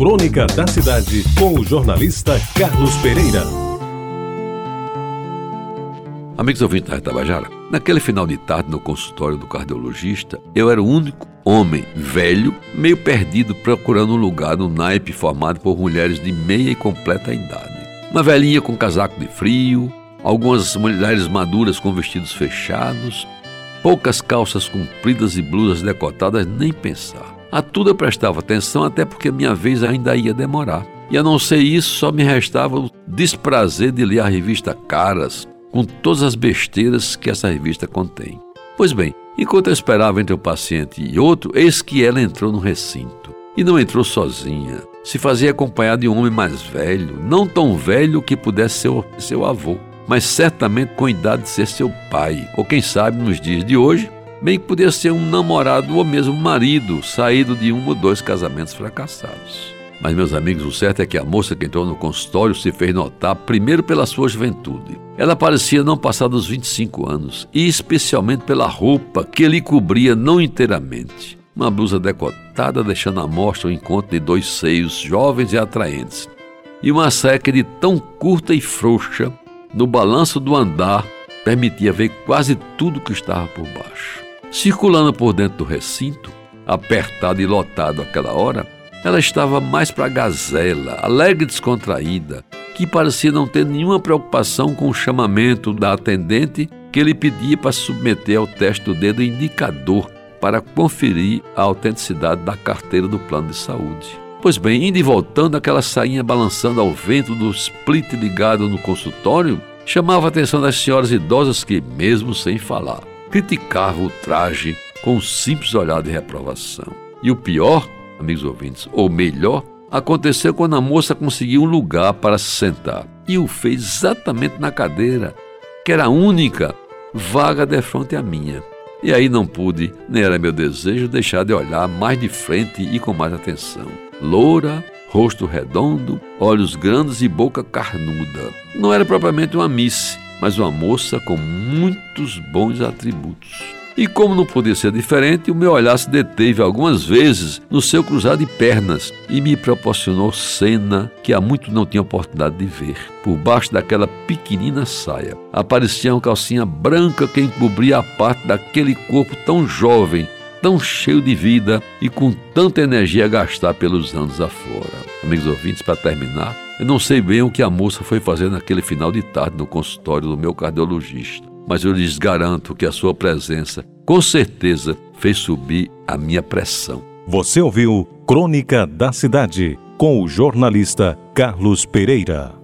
Crônica da Cidade, com o jornalista Carlos Pereira. Amigos ouvintes da Tabajara, naquele final de tarde no consultório do cardiologista, eu era o único homem velho, meio perdido, procurando um lugar no naipe formado por mulheres de meia e completa idade. Uma velhinha com casaco de frio, algumas mulheres maduras com vestidos fechados, poucas calças compridas e blusas decotadas, nem pensar. A tudo eu prestava atenção, até porque minha vez ainda ia demorar. E a não ser isso, só me restava o desprazer de ler a revista Caras, com todas as besteiras que essa revista contém. Pois bem, enquanto eu esperava entre um paciente e outro, eis que ela entrou no recinto. E não entrou sozinha. Se fazia acompanhada de um homem mais velho, não tão velho que pudesse ser seu avô, mas certamente com idade de ser seu pai, ou quem sabe nos dias de hoje, bem que podia ser um namorado ou mesmo marido saído de um ou dois casamentos fracassados. Mas, meus amigos, o certo é que a moça que entrou no consultório se fez notar primeiro pela sua juventude. Ela parecia não passar dos 25 anos, e especialmente pela roupa que lhe cobria não inteiramente. Uma blusa decotada, deixando à mostra o encontro de dois seios jovens e atraentes. E uma saia de tão curta e frouxa, no balanço do andar, permitia ver quase tudo que estava por baixo. Circulando por dentro do recinto, apertado e lotado àquela hora, ela estava mais para a gazela, alegre e descontraída, que parecia não ter nenhuma preocupação com o chamamento da atendente que lhe pedia para submeter ao teste do dedo indicador para conferir a autenticidade da carteira do plano de saúde. Pois bem, indo e voltando, aquela sainha balançando ao vento do split ligado no consultório chamava a atenção das senhoras idosas que, mesmo sem falar, criticava o traje com um simples olhar de reprovação. E o pior, amigos ouvintes, ou melhor, aconteceu quando a moça conseguiu um lugar para se sentar e o fez exatamente na cadeira, que era a única vaga de frente à minha. E aí não pude, nem era meu desejo, deixar de olhar mais de frente e com mais atenção. Loura, rosto redondo, olhos grandes e boca carnuda. Não era propriamente uma miss, mas uma moça com muitos bons atributos. E como não podia ser diferente, o meu olhar se deteve algumas vezes no seu cruzado de pernas e me proporcionou cena que há muito não tinha oportunidade de ver. Por baixo daquela pequenina saia aparecia uma calcinha branca que encobria a parte daquele corpo tão jovem tão cheio de vida e com tanta energia a gastar pelos anos afora. Amigos ouvintes, para terminar, eu não sei bem o que a moça foi fazer naquele final de tarde no consultório do meu cardiologista, mas eu lhes garanto que a sua presença, com certeza, fez subir a minha pressão. Você ouviu Crônica da Cidade com o jornalista Carlos Pereira.